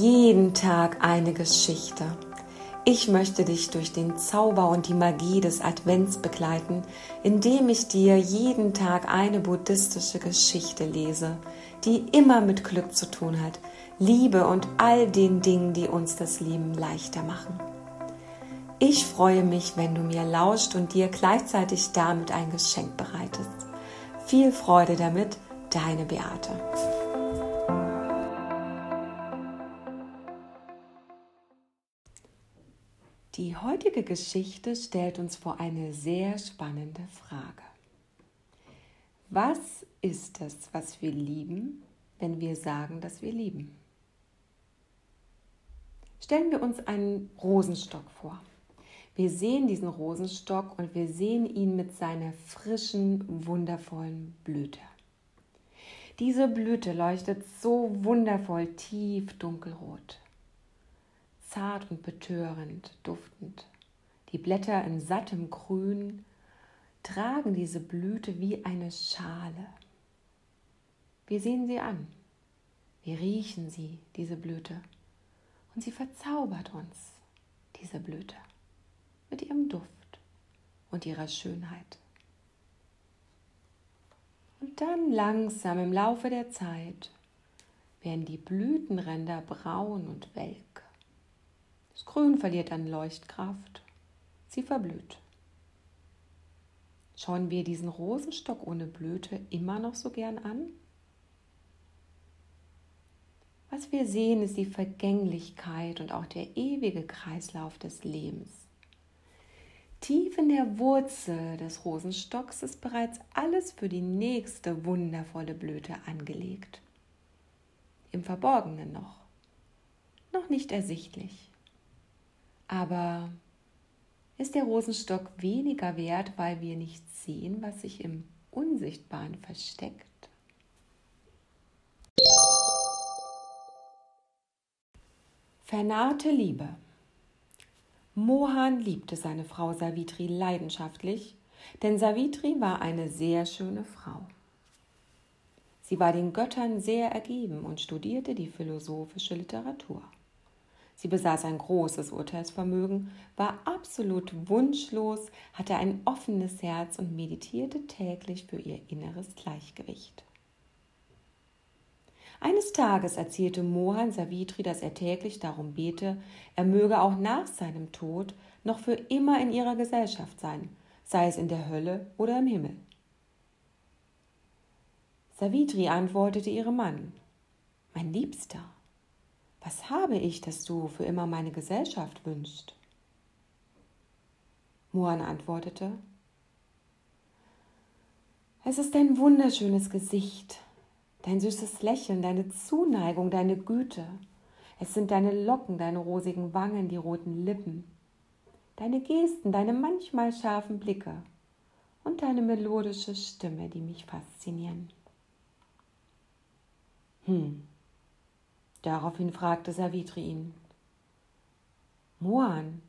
Jeden Tag eine Geschichte. Ich möchte dich durch den Zauber und die Magie des Advents begleiten, indem ich dir jeden Tag eine buddhistische Geschichte lese, die immer mit Glück zu tun hat, Liebe und all den Dingen, die uns das Leben leichter machen. Ich freue mich, wenn du mir lauscht und dir gleichzeitig damit ein Geschenk bereitest. Viel Freude damit, deine Beate. Die heutige Geschichte stellt uns vor eine sehr spannende Frage. Was ist es, was wir lieben, wenn wir sagen, dass wir lieben? Stellen wir uns einen Rosenstock vor. Wir sehen diesen Rosenstock und wir sehen ihn mit seiner frischen, wundervollen Blüte. Diese Blüte leuchtet so wundervoll tief dunkelrot, zart und betörend, duftend. Die Blätter in sattem Grün tragen diese Blüte wie eine Schale. Wir sehen sie an, wir riechen sie, diese Blüte, und sie verzaubert uns, diese Blüte mit ihrem Duft und ihrer Schönheit. Und dann langsam im Laufe der Zeit werden die Blütenränder braun und welk. Das Grün verliert an Leuchtkraft, sie verblüht. Schauen wir diesen Rosenstock ohne Blüte immer noch so gern an? Was wir sehen, ist die Vergänglichkeit und auch der ewige Kreislauf des Lebens. Tief in der Wurzel des Rosenstocks ist bereits alles für die nächste wundervolle Blüte angelegt. Im Verborgenen noch, noch nicht ersichtlich. Aber ist der Rosenstock weniger wert, weil wir nicht sehen, was sich im Unsichtbaren versteckt? Vernarrte Liebe. Mohan liebte seine Frau Savitri leidenschaftlich, denn Savitri war eine sehr schöne Frau. Sie war den Göttern sehr ergeben und studierte die philosophische Literatur. Sie besaß ein großes Urteilsvermögen, war absolut wunschlos, hatte ein offenes Herz und meditierte täglich für ihr inneres Gleichgewicht. Eines Tages erzählte Mohan Savitri, dass er täglich darum bete, er möge auch nach seinem Tod noch für immer in ihrer Gesellschaft sein, sei es in der Hölle oder im Himmel. Savitri antwortete ihrem Mann Mein Liebster, was habe ich, dass du für immer meine Gesellschaft wünschst? Mohan antwortete Es ist ein wunderschönes Gesicht, dein süßes Lächeln, deine Zuneigung, deine Güte. Es sind deine Locken, deine rosigen Wangen, die roten Lippen, deine Gesten, deine manchmal scharfen Blicke und deine melodische Stimme, die mich faszinieren. Hm. Daraufhin fragte Savitri ihn. Moan,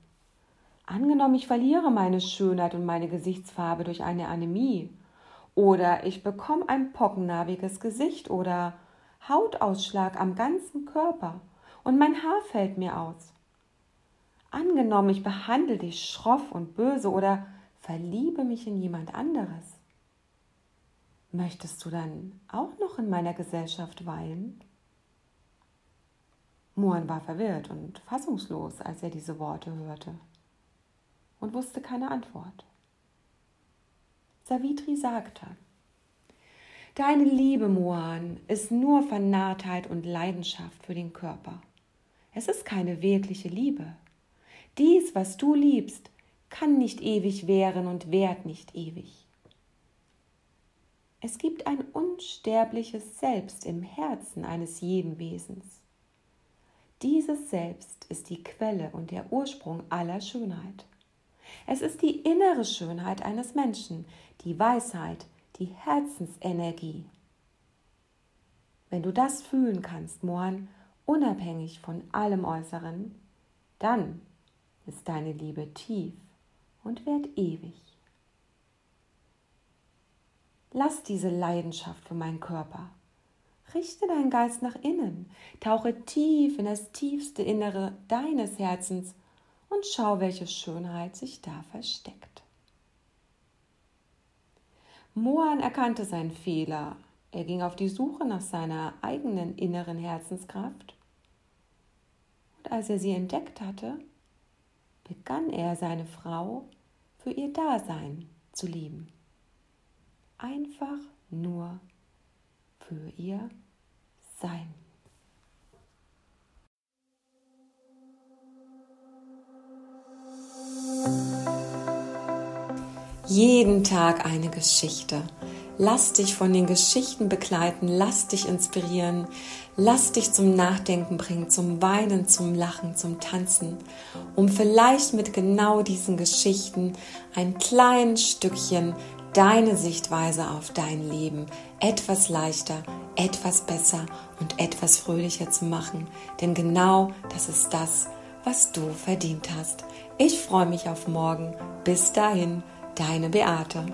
angenommen, ich verliere meine Schönheit und meine Gesichtsfarbe durch eine Anämie oder ich bekomme ein pockennarbiges Gesicht oder Hautausschlag am ganzen Körper und mein Haar fällt mir aus. Angenommen, ich behandle dich schroff und böse oder verliebe mich in jemand anderes. Möchtest du dann auch noch in meiner Gesellschaft weilen? Mohan war verwirrt und fassungslos, als er diese Worte hörte und wusste keine Antwort. Savitri sagte, Deine Liebe, Mohan, ist nur Vernarrtheit und Leidenschaft für den Körper. Es ist keine wirkliche Liebe. Dies, was du liebst, kann nicht ewig währen und währt nicht ewig. Es gibt ein unsterbliches Selbst im Herzen eines jeden Wesens. Dieses Selbst ist die Quelle und der Ursprung aller Schönheit. Es ist die innere Schönheit eines Menschen, die Weisheit, die Herzensenergie. Wenn du das fühlen kannst, Mohan, unabhängig von allem Äußeren, dann ist deine Liebe tief und währt ewig. Lass diese Leidenschaft für meinen Körper, Richte deinen Geist nach innen, tauche tief in das tiefste Innere deines Herzens und schau, welche Schönheit sich da versteckt. Mohan erkannte seinen Fehler. Er ging auf die Suche nach seiner eigenen inneren Herzenskraft. Und als er sie entdeckt hatte, begann er seine Frau für ihr Dasein zu lieben. Einfach nur für ihr Sein. Jeden Tag eine Geschichte. Lass dich von den Geschichten begleiten, lass dich inspirieren, lass dich zum Nachdenken bringen, zum Weinen, zum Lachen, zum Tanzen, um vielleicht mit genau diesen Geschichten ein kleines Stückchen deine Sichtweise auf dein Leben etwas leichter, etwas besser und etwas fröhlicher zu machen. Denn genau das ist das, was du verdient hast. Ich freue mich auf morgen. Bis dahin, deine Beate.